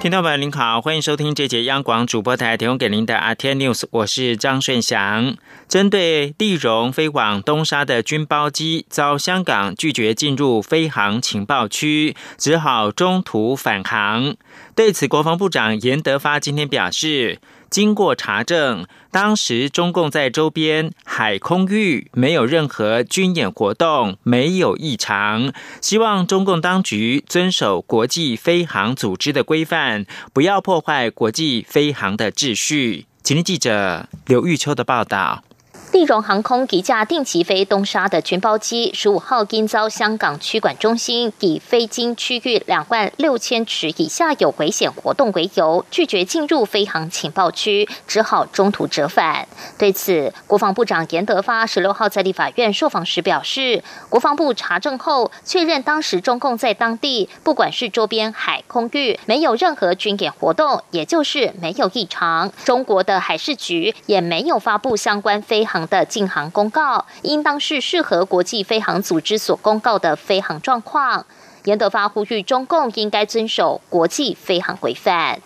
听众朋友您好，欢迎收听这节央广主播台提供给您的阿天 News，我是张顺祥。针对地荣飞往东沙的军包机遭香港拒绝进入飞航情报区，只好中途返航。对此，国防部长严德发今天表示，经过查证，当时中共在周边海空域没有任何军演活动，没有异常。希望中共当局遵守国际飞航组织的规范，不要破坏国际飞航的秩序。请听记者刘玉秋的报道。地荣航空一架定期飞东沙的军包机，十五号因遭香港区管中心以飞经区域两万六千尺以下有危险活动为由，拒绝进入飞航情报区，只好中途折返。对此，国防部长严德发十六号在立法院受访时表示，国防部查证后确认，当时中共在当地不管是周边海空域没有任何军演活动，也就是没有异常。中国的海事局也没有发布相关飞航。的禁航公告，应当是适合国际飞航组织所公告的飞航状况。严德发呼吁中共应该遵守国际飞航规范。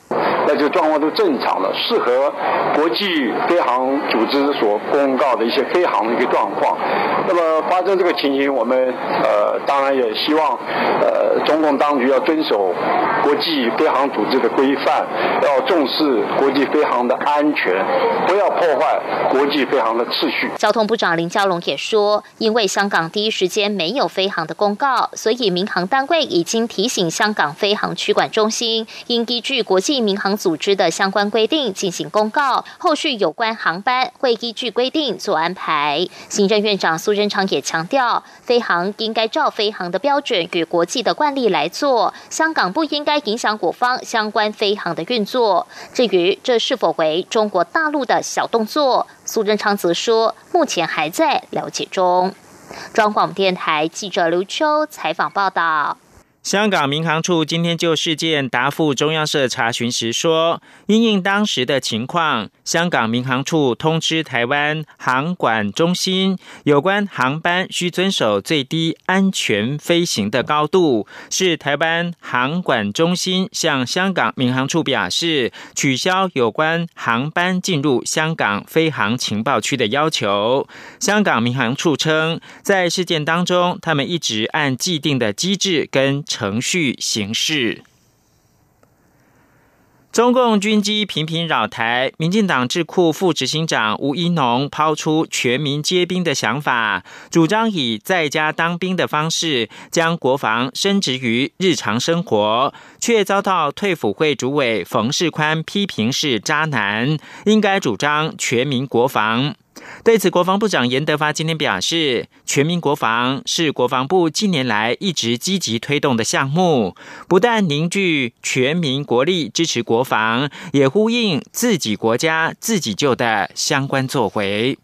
那就状况都正常了，适合国际飞航组织所公告的一些飞航的一个状况。那么发生这个情形，我们呃当然也希望呃中共当局要遵守国际飞航组织的规范，要重视国际飞航的安全，不要破坏国际飞航的秩序。交通部长林佳龙也说，因为香港第一时间没有飞航的公告，所以民航单位已经提醒香港飞航区管中心，应依据国际民航。组织的相关规定进行公告，后续有关航班会依据规定做安排。行政院长苏贞昌也强调，飞航应该照飞航的标准与国际的惯例来做，香港不应该影响我方相关飞航的运作。至于这是否为中国大陆的小动作，苏贞昌则说，目前还在了解中。中广电台记者刘秋采访报道。香港民航处今天就事件答复中央社查询时说，因应当时的情况，香港民航处通知台湾航管中心，有关航班需遵守最低安全飞行的高度，是台湾航管中心向香港民航处表示取消有关航班进入香港飞航情报区的要求。香港民航处称，在事件当中，他们一直按既定的机制跟。程序形式。中共军机频频扰台，民进党智库副执行长吴一农抛出全民皆兵的想法，主张以在家当兵的方式将国防升值于日常生活，却遭到退辅会主委冯世宽批评是渣男，应该主张全民国防。对此，国防部长严德发今天表示，全民国防是国防部近年来一直积极推动的项目，不但凝聚全民国力支持国防，也呼应自己国家自己救的相关作为。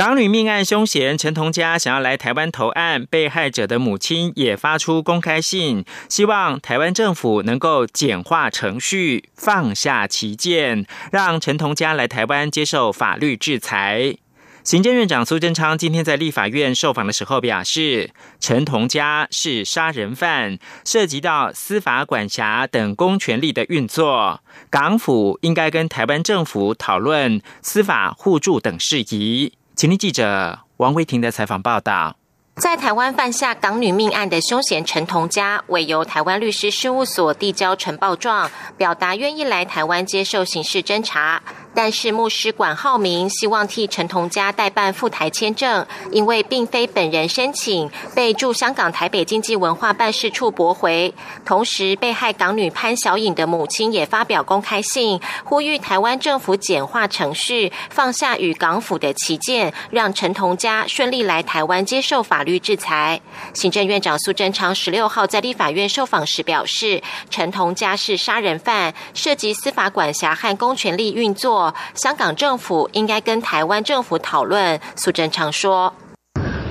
港女命案凶嫌陈同佳想要来台湾投案，被害者的母亲也发出公开信，希望台湾政府能够简化程序，放下歧见，让陈同佳来台湾接受法律制裁。行政院长苏贞昌今天在立法院受访的时候表示，陈同佳是杀人犯，涉及到司法管辖等公权力的运作，港府应该跟台湾政府讨论司法互助等事宜。请听记者王慧婷的采访报道。在台湾犯下港女命案的凶嫌陈同佳，委由台湾律师事务所递交呈报状，表达愿意来台湾接受刑事侦查。但是牧师管浩明希望替陈同佳代办赴台签证，因为并非本人申请，被驻香港台北经济文化办事处驳回。同时，被害港女潘小颖的母亲也发表公开信，呼吁台湾政府简化程序，放下与港府的旗舰，让陈同佳顺利来台湾接受法律制裁。行政院长苏贞昌十六号在立法院受访时表示，陈同佳是杀人犯，涉及司法管辖和公权力运作。香港政府应该跟台湾政府讨论。苏贞昌说：“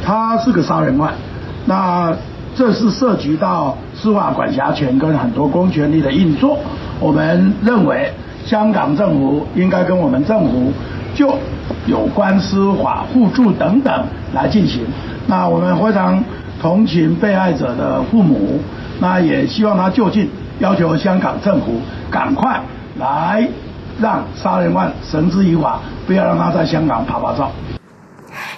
他是个杀人犯，那这是涉及到司法管辖权跟很多公权力的运作，我们认为香港政府应该跟我们政府就有关司法互助等等来进行。那我们非常同情被害者的父母，那也希望他就近要求香港政府赶快来让杀人犯绳之以法，不要让他在香港拍拍照。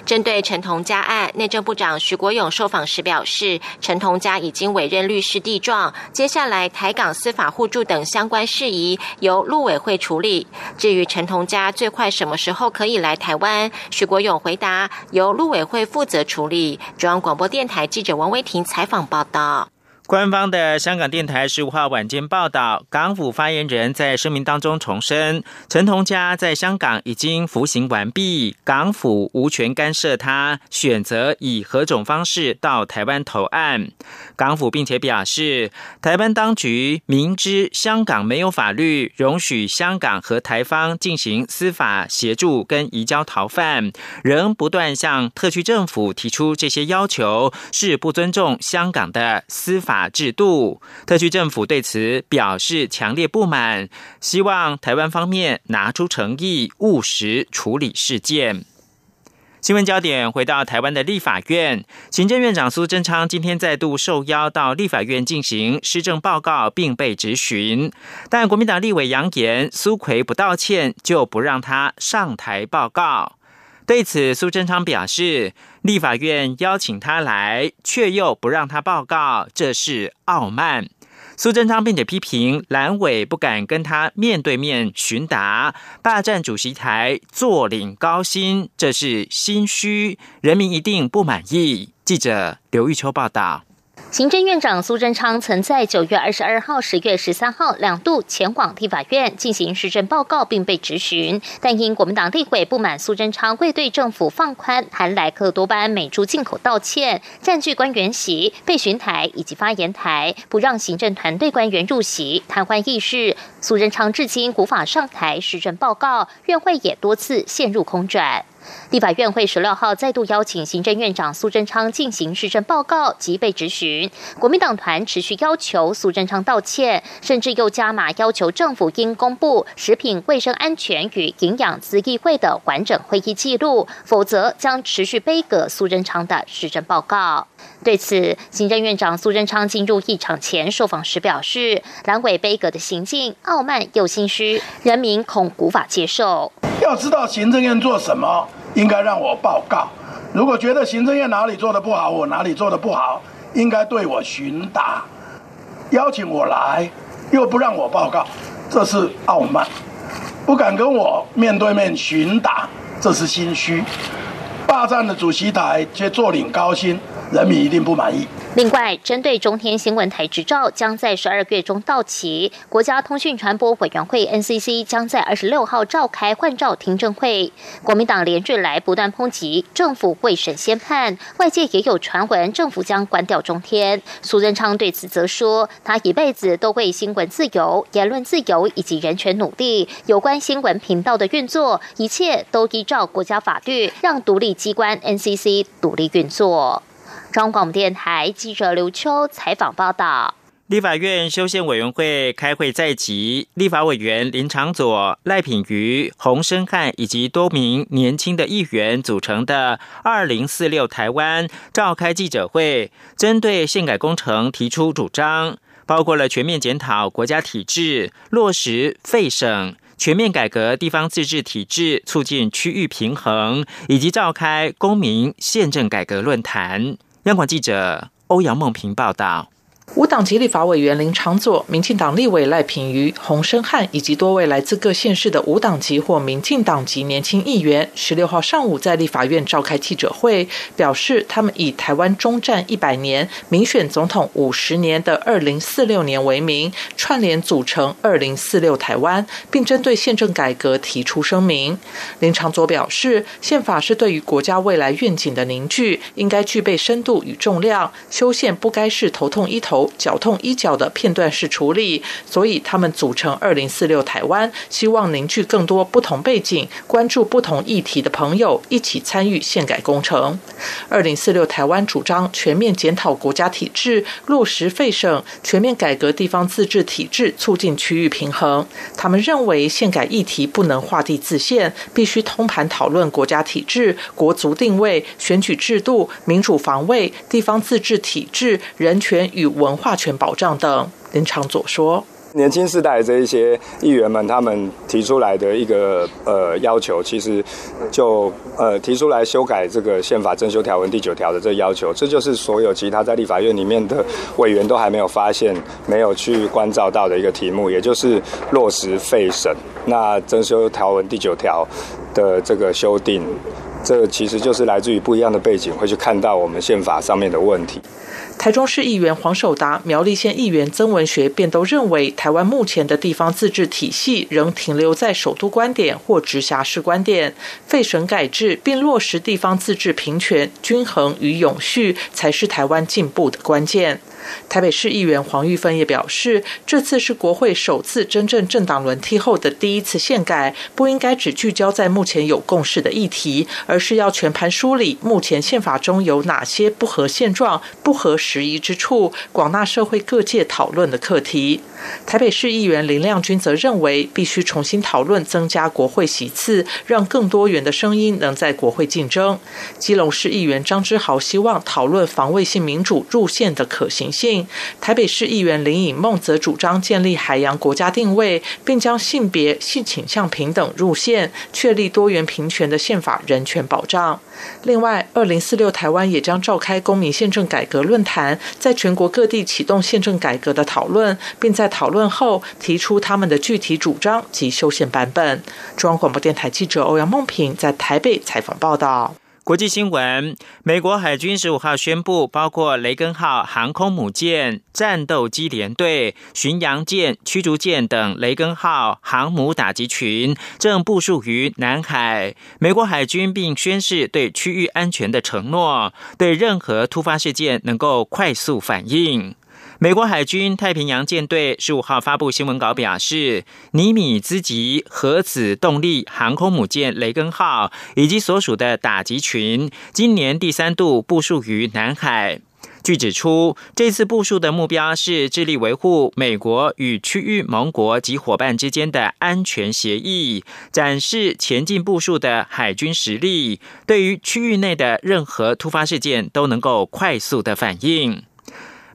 针对陈同佳案，内政部长徐国勇受访时表示，陈同佳已经委任律师递状，接下来台港司法互助等相关事宜由陆委会处理。至于陈同佳最快什么时候可以来台湾，徐国勇回答由陆委会负责处理。中央广播电台记者王威婷采访报道。官方的香港电台十五号晚间报道，港府发言人在声明当中重申，陈同佳在香港已经服刑完毕，港府无权干涉他选择以何种方式到台湾投案。港府并且表示，台湾当局明知香港没有法律容许香港和台方进行司法协助跟移交逃犯，仍不断向特区政府提出这些要求，是不尊重香港的司法。法制度，特区政府对此表示强烈不满，希望台湾方面拿出诚意，务实处理事件。新闻焦点回到台湾的立法院，行政院长苏贞昌今天再度受邀到立法院进行施政报告，并被质询，但国民党立委扬言苏奎不道歉就不让他上台报告。对此，苏贞昌表示，立法院邀请他来，却又不让他报告，这是傲慢。苏贞昌并且批评蓝委不敢跟他面对面询答，霸占主席台坐领高薪，这是心虚，人民一定不满意。记者刘玉秋报道。行政院长苏贞昌曾在九月二十二号、十月十三号两度前往立法院进行施政报告，并被质询，但因国民党立委不满苏贞昌未对政府放宽含莱克多巴胺美猪进口道歉，占据官员席、被询台以及发言台，不让行政团队官员入席，瘫痪议事。苏贞昌至今无法上台施政报告，院会也多次陷入空转。立法院会十六号再度邀请行政院长苏贞昌进行施政报告及被质询，国民党团持续要求苏贞昌道歉，甚至又加码要求政府应公布食品卫生安全与营养资议会的完整会议记录，否则将持续背革苏贞昌的施政报告。对此，行政院长苏贞昌进入议场前受访时表示，蓝委背革的行径傲慢又心虚，人民恐无法接受。要知道行政院做什么。应该让我报告。如果觉得行政院哪里做的不好，我哪里做的不好，应该对我询答。邀请我来，又不让我报告，这是傲慢；不敢跟我面对面询答，这是心虚。霸占的主席台却坐领高薪，人民一定不满意。另外，针对中天新闻台执照将在十二月中到期，国家通讯传播委员会 NCC 将在二十六号召开换照听证会。国民党连日来不断抨击政府未审先判，外界也有传闻政府将关掉中天。苏贞昌对此则说，他一辈子都为新闻自由、言论自由以及人权努力。有关新闻频道的运作，一切都依照国家法律，让独立机关 NCC 独立运作。中广电台记者刘秋采访报道：立法院修宪委员会开会在即，立法委员林长佐、赖品瑜、洪生汉以及多名年轻的议员组成的“二零四六台湾”召开记者会，针对宪改工程提出主张，包括了全面检讨国家体制、落实废省、全面改革地方自治体制、促进区域平衡，以及召开公民宪政改革论坛。央广记者欧阳梦平报道。无党籍立法委员林长佐、民进党立委赖品瑜、洪生汉以及多位来自各县市的无党籍或民进党籍年轻议员，十六号上午在立法院召开记者会，表示他们以台湾中战一百年、民选总统五十年的二零四六年为名，串联组成二零四六台湾，并针对宪政改革提出声明。林长佐表示，宪法是对于国家未来愿景的凝聚，应该具备深度与重量，修宪不该是头痛医头。脚痛医脚的片段式处理，所以他们组成二零四六台湾，希望凝聚更多不同背景、关注不同议题的朋友，一起参与宪改工程。二零四六台湾主张全面检讨国家体制，落实废省，全面改革地方自治体制，促进区域平衡。他们认为宪改议题不能画地自限，必须通盘讨论国家体制、国族定位、选举制度、民主防卫、地方自治体制、人权与文文化权保障等。林长佐说。年轻世代这一些议员们，他们提出来的一个呃要求，其实就呃提出来修改这个宪法增修条文第九条的这个要求，这就是所有其他在立法院里面的委员都还没有发现、没有去关照到的一个题目，也就是落实废审。那增修条文第九条的这个修订，这其实就是来自于不一样的背景，会去看到我们宪法上面的问题。台中市议员黄守达、苗栗县议员曾文学便都认为，台湾目前的地方自治体系仍停留在首都观点或直辖市观点，废省改制并落实地方自治平权、均衡与永续，才是台湾进步的关键。台北市议员黄玉芬也表示，这次是国会首次真正政党轮替后的第一次宪改，不应该只聚焦在目前有共识的议题，而是要全盘梳理目前宪法中有哪些不合现状、不合时宜之处，广纳社会各界讨论的课题。台北市议员林亮君则认为，必须重新讨论增加国会席次，让更多元的声音能在国会竞争。基隆市议员张之豪希望讨论防卫性民主入宪的可行性。台北市议员林颖梦则主张建立海洋国家定位，并将性别、性倾向平等入线，确立多元平权的宪法人权保障。另外，二零四六台湾也将召开公民宪政改革论坛，在全国各地启动宪政改革的讨论，并在讨论后提出他们的具体主张及修宪版本。中央广播电台记者欧阳梦平在台北采访报道。国际新闻：美国海军十五号宣布，包括雷根号航空母舰、战斗机联队、巡洋舰、驱逐舰等雷根号航母打击群正部署于南海。美国海军并宣示对区域安全的承诺，对任何突发事件能够快速反应。美国海军太平洋舰队十五号发布新闻稿表示，尼米兹级核子动力航空母舰雷根号以及所属的打击群，今年第三度部署于南海。据指出，这次部署的目标是致力维护美国与区域盟国及伙伴之间的安全协议，展示前进部署的海军实力，对于区域内的任何突发事件都能够快速的反应。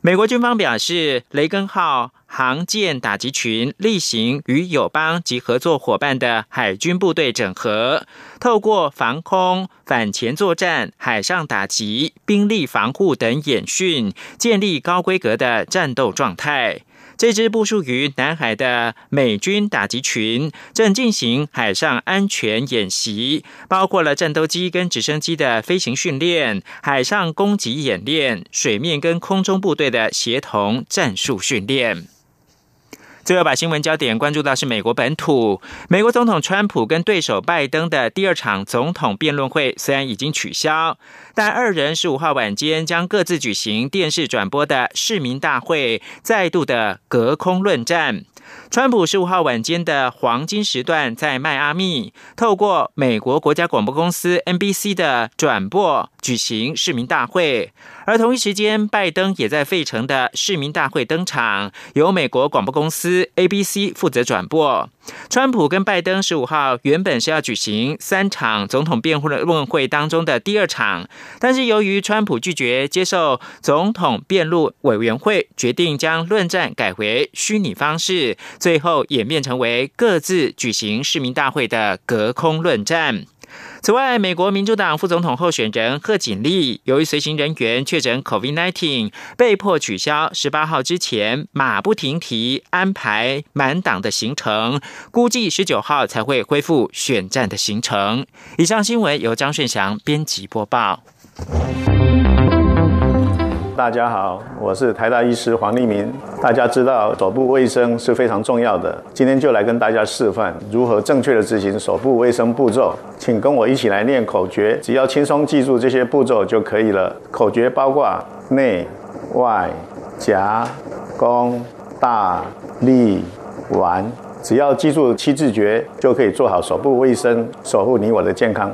美国军方表示，雷根号航舰打击群例行与友邦及合作伙伴的海军部队整合，透过防空、反潜作战、海上打击、兵力防护等演训，建立高规格的战斗状态。这支部署于南海的美军打击群正进行海上安全演习，包括了战斗机跟直升机的飞行训练、海上攻击演练、水面跟空中部队的协同战术训练。最后把新闻焦点关注到是美国本土，美国总统川普跟对手拜登的第二场总统辩论会虽然已经取消，但二人十五号晚间将各自举行电视转播的市民大会，再度的隔空论战。川普十五号晚间的黄金时段在迈阿密，透过美国国家广播公司 NBC 的转播举行市民大会，而同一时间，拜登也在费城的市民大会登场，由美国广播公司 ABC 负责转播。川普跟拜登十五号原本是要举行三场总统辩论会当中的第二场，但是由于川普拒绝接受总统辩论委员会决定将论战改为虚拟方式。最后演变成为各自举行市民大会的隔空论战。此外，美国民主党副总统候选人贺锦丽由于随行人员确诊 COVID-19，被迫取消十八号之前马不停蹄安排满档的行程，估计十九号才会恢复选战的行程。以上新闻由张顺祥编辑播报。大家好，我是台大医师黄立明。大家知道手部卫生是非常重要的，今天就来跟大家示范如何正确的执行手部卫生步骤。请跟我一起来念口诀，只要轻松记住这些步骤就可以了。口诀包括内、外、夹弓、大、利、丸，只要记住七字诀，就可以做好手部卫生，守护你我的健康。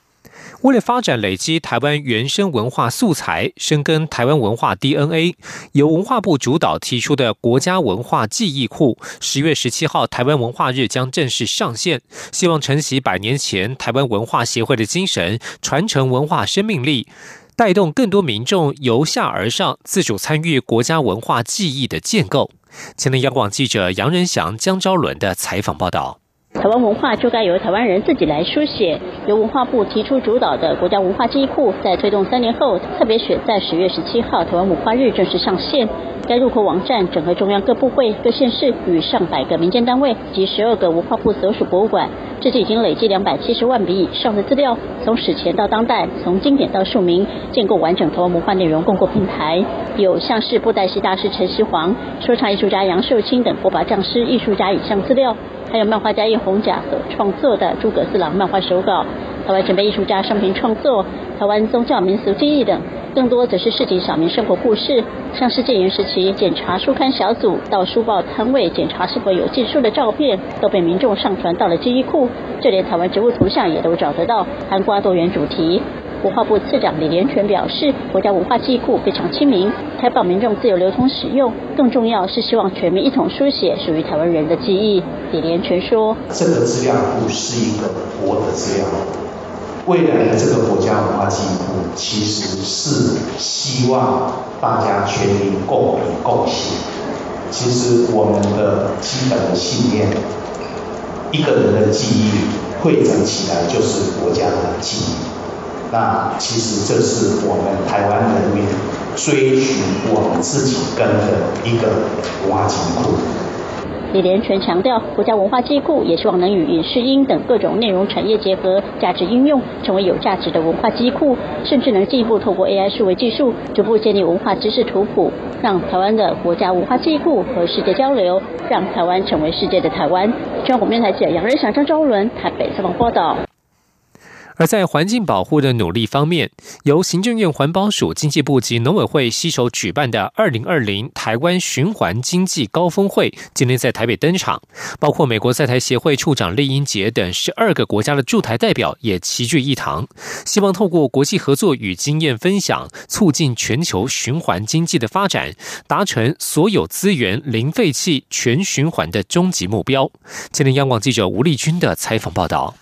为了发展累积台湾原生文化素材，深耕台湾文化 DNA，由文化部主导提出的国家文化记忆库，十月十七号台湾文化日将正式上线。希望承袭百年前台湾文化协会的精神，传承文化生命力，带动更多民众由下而上自主参与国家文化记忆的建构。前天央广记者杨仁祥、江昭伦的采访报道。台湾文化就该由台湾人自己来书写。由文化部提出主导的国家文化记忆库，在推动三年后，特别选在十月十七号台湾文化日正式上线。该入口网站整合中央各部会、各县市与上百个民间单位及十二个文化部所属博物馆，至今已经累计两百七十万笔以上的资料，从史前到当代，从经典到庶民，建构完整台湾文化内容共构平台。有像是布袋戏大师陈锡煌、说唱艺术家杨秀清等国宝匠师、艺术家影像资料。还有漫画家叶红甲所创作的诸葛四郎漫画手稿，台湾前辈艺术家生平创作，台湾宗教民俗记忆等，更多则是市井小民生活故事，像是建元时期检查书刊小组到书报摊位检查是否有禁书的照片，都被民众上传到了记忆库，就连台湾植物图像也都找得到，含瓜多元主题。文化部次长李连全表示，国家文化记忆库非常亲民，开放民众自由流通使用。更重要是希望全民一同书写属于台湾人的记忆。李连全说：“这个资料不是一个活的资料库，未来的这个国家文化记忆库其实是希望大家全民共同共写。其实我们的基本的信念，一个人的记忆汇整起来就是国家的记忆。”那其实这是我们台湾人民追寻我们自己根的一个文化金库。李连全强调，国家文化机库也希望能与影视音等各种内容产业结合，价值应用，成为有价值的文化机库，甚至能进一步透过 AI 数位技术，逐步建立文化知识图谱，让台湾的国家文化机库和世界交流，让台湾成为世界的台湾。中央广电台记者杨瑞祥、张昭伦台北采访报道。而在环境保护的努力方面，由行政院环保署、经济部及农委会携手举办的二零二零台湾循环经济高峰会，今天在台北登场。包括美国在台协会处长厉英杰等十二个国家的驻台代表也齐聚一堂，希望透过国际合作与经验分享，促进全球循环经济的发展，达成所有资源零废弃、全循环的终极目标。今天央广记者吴丽君的采访报道。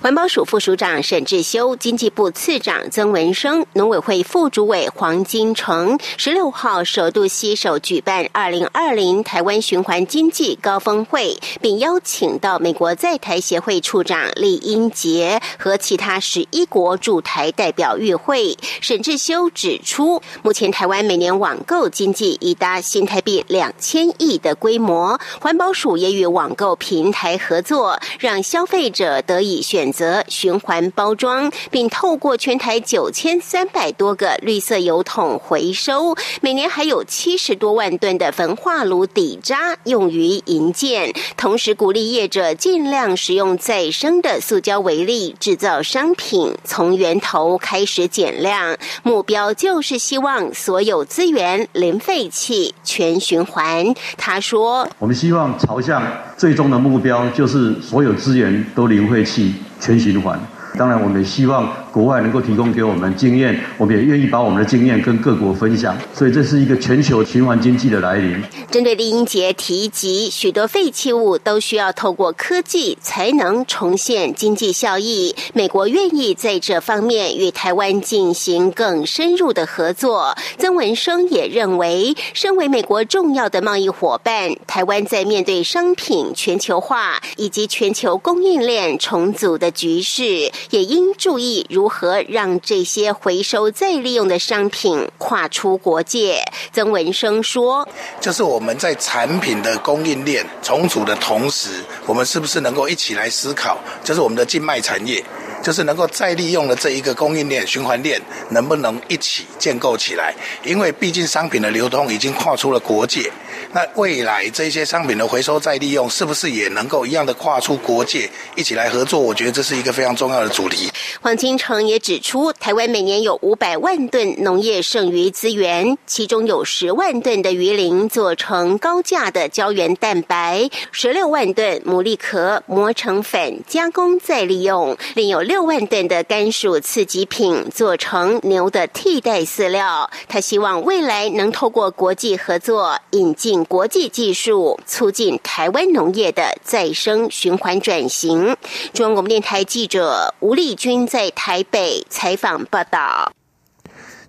环保署副署长沈志修、经济部次长曾文生、农委会副主委黄金城，十六号首度携手举办二零二零台湾循环经济高峰会，并邀请到美国在台协会处长李英杰和其他十一国驻台代表与会。沈志修指出，目前台湾每年网购经济已达新台币两千亿的规模，环保署也与网购平台合作，让消费者得以。以选择循环包装，并透过全台九千三百多个绿色油桶回收，每年还有七十多万吨的焚化炉底渣用于营建。同时鼓励业者尽量使用再生的塑胶为例制造商品，从源头开始减量。目标就是希望所有资源零废弃、全循环。他说：“我们希望朝向最终的目标，就是所有资源都零废弃。”全循环，当然我们希望。国外能够提供给我们经验，我们也愿意把我们的经验跟各国分享。所以这是一个全球循环经济的来临。针对李英杰提及，许多废弃物都需要透过科技才能重现经济效益。美国愿意在这方面与台湾进行更深入的合作。曾文生也认为，身为美国重要的贸易伙伴，台湾在面对商品全球化以及全球供应链重组的局势，也应注意如。如何让这些回收再利用的商品跨出国界。曾文生说：“就是我们在产品的供应链重组的同时，我们是不是能够一起来思考，就是我们的静脉产业。”就是能够再利用的这一个供应链循环链，能不能一起建构起来？因为毕竟商品的流通已经跨出了国界。那未来这些商品的回收再利用，是不是也能够一样的跨出国界，一起来合作？我觉得这是一个非常重要的主题。黄金城也指出，台湾每年有五百万吨农业剩余资源，其中有十万吨的鱼鳞做成高价的胶原蛋白，十六万吨牡蛎壳磨成粉加工再利用，另有六万吨的甘薯次级品做成牛的替代饲料。他希望未来能透过国际合作引进。国际技术促进台湾农业的再生循环转型。中国电台记者吴丽君在台北采访报道。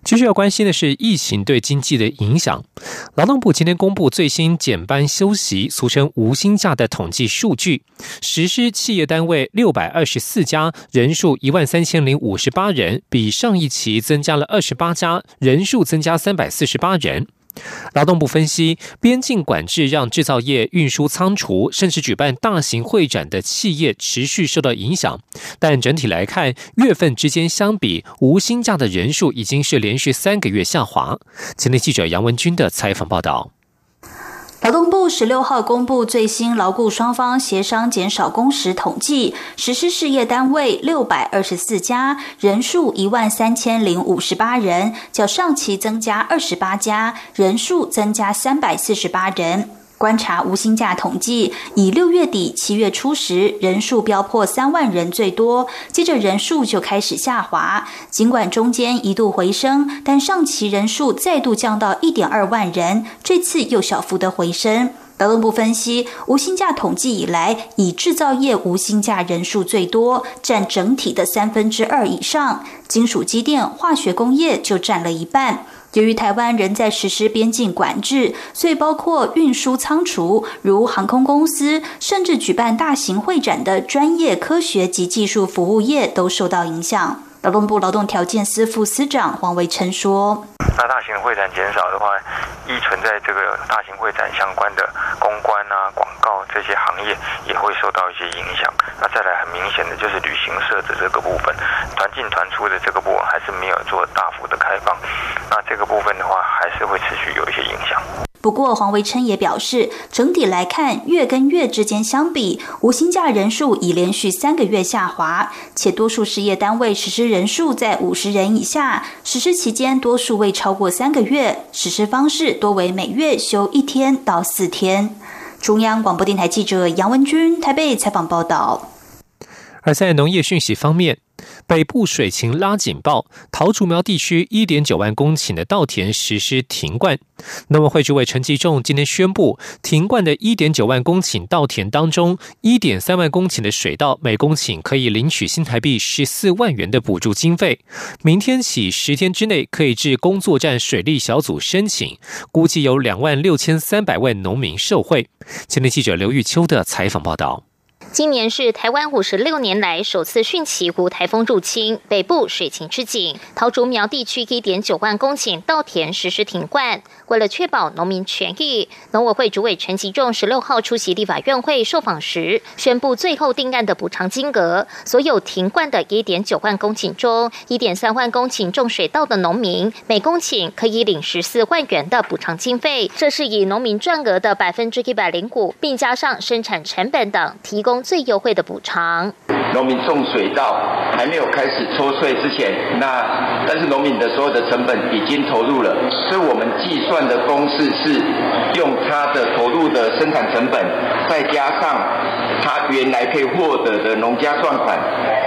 继续要关心的是疫情对经济的影响。劳动部今天公布最新减班休息（俗称无薪假）的统计数据，实施企业单位六百二十四家，人数一万三千零五十八人，比上一期增加了二十八家，人数增加三百四十八人。劳动部分析，边境管制让制造业、运输仓储，甚至举办大型会展的企业持续受到影响。但整体来看，月份之间相比，无薪假的人数已经是连续三个月下滑。前天记者杨文军的采访报道。劳动部十六号公布最新劳雇双方协商减少工时统计，实施事业单位六百二十四家，人数一万三千零五十八人，较上期增加二十八家，人数增加三百四十八人。观察无薪假统计，以六月底、七月初时人数飙破三万人最多，接着人数就开始下滑。尽管中间一度回升，但上期人数再度降到一点二万人，这次又小幅的回升。劳动部分析，无薪假统计以来，以制造业无薪假人数最多，占整体的三分之二以上，金属机电、化学工业就占了一半。由于台湾仍在实施边境管制，所以包括运输仓储，如航空公司，甚至举办大型会展的专业科学及技术服务业都受到影响。劳动部劳动条件司副司长黄维琛说：“那大型会展减少的话，依存在这个大型会展相关的公关啊、广告这些行业也会受到一些影响。那再来很明显的就是旅行社的这个部分，团进团出的这个部分还是没有做大幅的开放。那这个部分的话，还是会持续有一些影响。”不过，黄维琛也表示，整体来看，月跟月之间相比，无薪假人数已连续三个月下滑，且多数事业单位实施人数在五十人以下，实施期间多数未超过三个月，实施方式多为每月休一天到四天。中央广播电台记者杨文君台北采访报道。而在农业讯息方面。北部水情拉警报，桃竹苗地区一点九万公顷的稻田实施停灌。农委会主委陈吉仲今天宣布，停灌的一点九万公顷稻田当中，一点三万公顷的水稻每公顷可以领取新台币十四万元的补助经费。明天起十天之内可以至工作站水利小组申请，估计有两万六千三百万农民受惠。前天记者刘玉秋的采访报道。今年是台湾五十六年来首次汛期无台风入侵，北部水情吃紧，桃竹苗地区一点九万公顷稻田实施停灌。为了确保农民权益，农委会主委陈吉仲十六号出席立法院会受访时，宣布最后定案的补偿金额：所有停灌的一点九万公顷中，一点三万公顷种水稻的农民，每公顷可以领十四万元的补偿经费。这是以农民赚额的百分之一百零五，并加上生产成本等，提供最优惠的补偿。农民种水稻还没有开始抽税之前，那但是农民的所有的成本已经投入了，所以我们计算的公式是用他的投入的生产成本，再加上他原来可以获得的农家赚款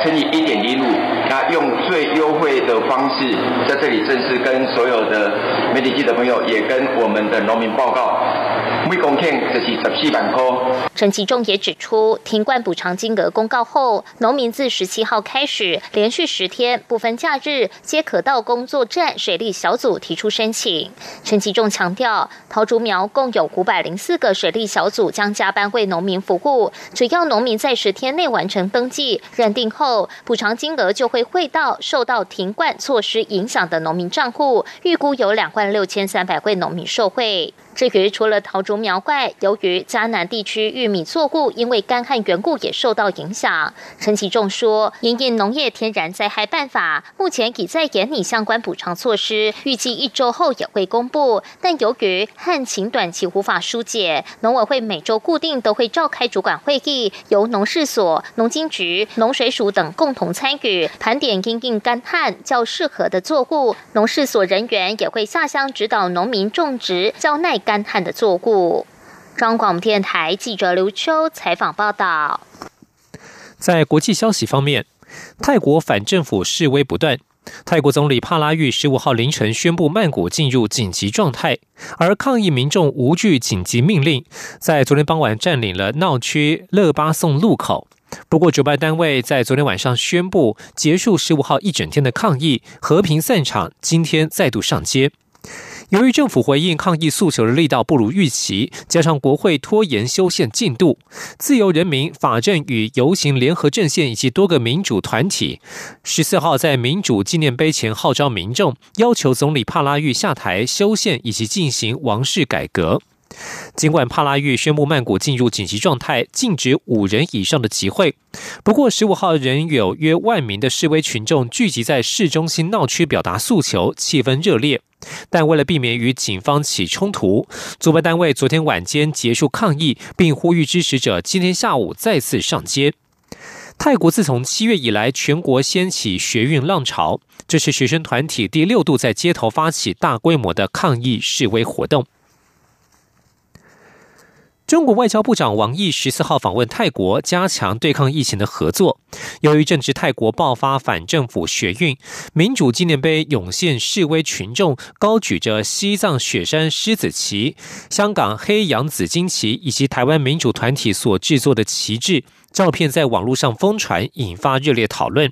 乘以一点一五，那用最优惠的方式，在这里正式跟所有的媒体记者朋友，也跟我们的农民报告，每公顷就是十四万块。陈其仲也指出，停灌补偿金额公告后，农民自十七号开始，连续十天不分假日，皆可到工作站水利小组提出申请。陈其仲强调，桃竹苗共有五百零四个水利小组将加班为农民服务，只要农民在十天内完成登记认定后，补偿金额就会会到受到停灌措施影响的农民账户，预估有两万六千三百位农民受惠。至于除了桃竹苗外，由于嘉南地区玉米作物因为干旱缘故也受到影响，陈其仲说，因应农业天然灾害办法，目前已在研拟相关补偿措施，预计一周后也会公布。但由于旱情短期无法疏解，农委会每周固定都会召开主管会议，由农事所、农经局、农水署等共同参与盘点因应干旱较适合的作物，农事所人员也会下乡指导农民种植较耐。干旱的作物。中广电台记者刘秋采访报道。在国际消息方面，泰国反政府示威不断。泰国总理帕拉育十五号凌晨宣布曼谷进入紧急状态，而抗议民众无惧紧急命令，在昨天傍晚占领了闹区勒巴颂路口。不过，主办单位在昨天晚上宣布结束十五号一整天的抗议，和平散场，今天再度上街。由于政府回应抗议诉求的力道不如预期，加上国会拖延修宪进度，自由人民、法政与游行联合阵线以及多个民主团体十四号在民主纪念碑前号召民众，要求总理帕拉育下台修宪以及进行王室改革。尽管帕拉育宣布曼谷进入紧急状态，禁止五人以上的集会，不过十五号仍有约万名的示威群众聚集在市中心闹区表达诉求，气氛热烈。但为了避免与警方起冲突，主办单位昨天晚间结束抗议，并呼吁支持者今天下午再次上街。泰国自从七月以来，全国掀起学运浪潮，这是学生团体第六度在街头发起大规模的抗议示威活动。中国外交部长王毅十四号访问泰国，加强对抗疫情的合作。由于正值泰国爆发反政府学运，民主纪念碑涌现示威群众，高举着西藏雪山狮子旗、香港黑羊紫荆旗以及台湾民主团体所制作的旗帜，照片在网络上疯传，引发热烈讨论。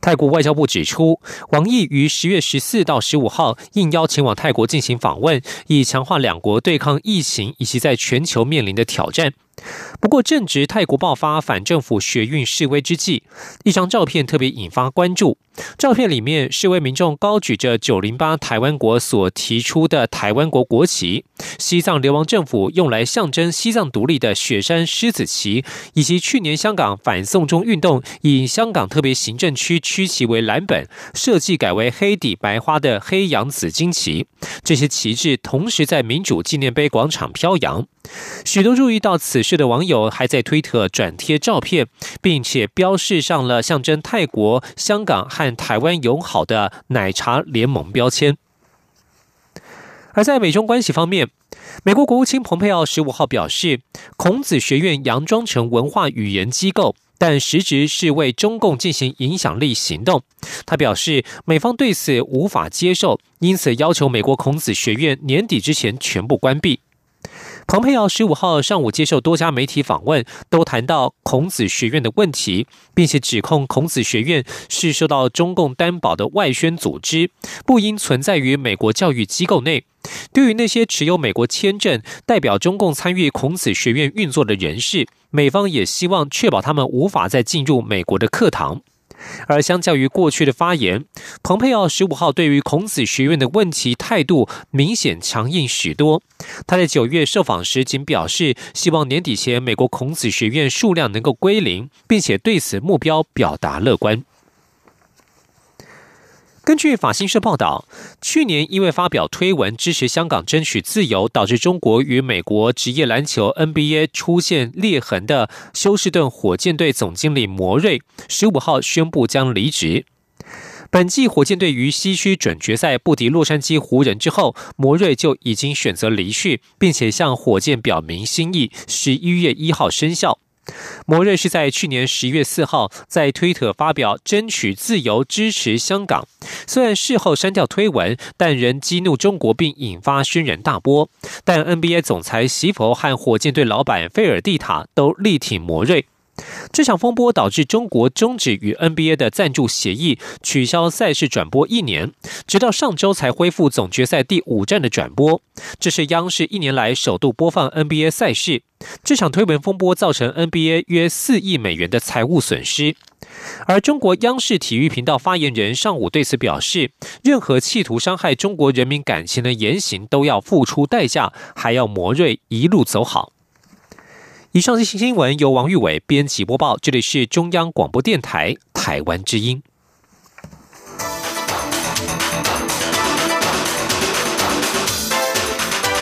泰国外交部指出，王毅于十月十四到十五号应邀前往泰国进行访问，以强化两国对抗疫情以及在全球面临的挑战。不过，正值泰国爆发反政府学运示威之际，一张照片特别引发关注。照片里面，示威民众高举着九零八台湾国所提出的台湾国国旗，西藏流亡政府用来象征西藏独立的雪山狮子旗，以及去年香港反送中运动以香港特别行政区区旗为蓝本，设计改为黑底白花的黑羊紫荆旗。这些旗帜同时在民主纪念碑广场飘扬。许多注意到此事的网友还在推特转贴照片，并且标示上了象征泰国、香港和台湾友好的奶茶联盟标签。而在美中关系方面，美国国务卿蓬佩奥十五号表示，孔子学院佯装成文化语言机构，但实质是为中共进行影响力行动。他表示，美方对此无法接受，因此要求美国孔子学院年底之前全部关闭。蓬佩奥十五号上午接受多家媒体访问，都谈到孔子学院的问题，并且指控孔子学院是受到中共担保的外宣组织，不应存在于美国教育机构内。对于那些持有美国签证、代表中共参与孔子学院运作的人士，美方也希望确保他们无法再进入美国的课堂。而相较于过去的发言，蓬佩奥十五号对于孔子学院的问题态度明显强硬许多。他在九月受访时仅表示，希望年底前美国孔子学院数量能够归零，并且对此目标表达乐观。根据法新社报道，去年因为发表推文支持香港争取自由，导致中国与美国职业篮球 NBA 出现裂痕的休斯顿火箭队总经理摩瑞，十五号宣布将离职。本季火箭队于西区准决赛不敌洛杉矶湖人之后，摩瑞就已经选择离去，并且向火箭表明心意，十一月一号生效。摩瑞是在去年十一月四号在推特发表争取自由、支持香港，虽然事后删掉推文，但仍激怒中国并引发轩然大波。但 NBA 总裁席佛和火箭队老板菲尔蒂塔都力挺摩瑞。这场风波导致中国终止与 NBA 的赞助协议，取消赛事转播一年，直到上周才恢复总决赛第五站的转播。这是央视一年来首度播放 NBA 赛事。这场推文风波造成 NBA 约四亿美元的财务损失。而中国央视体育频道发言人上午对此表示，任何企图伤害中国人民感情的言行都要付出代价，还要摩瑞一路走好。以上这些新闻由王玉伟编辑播报，这里是中央广播电台台湾之音。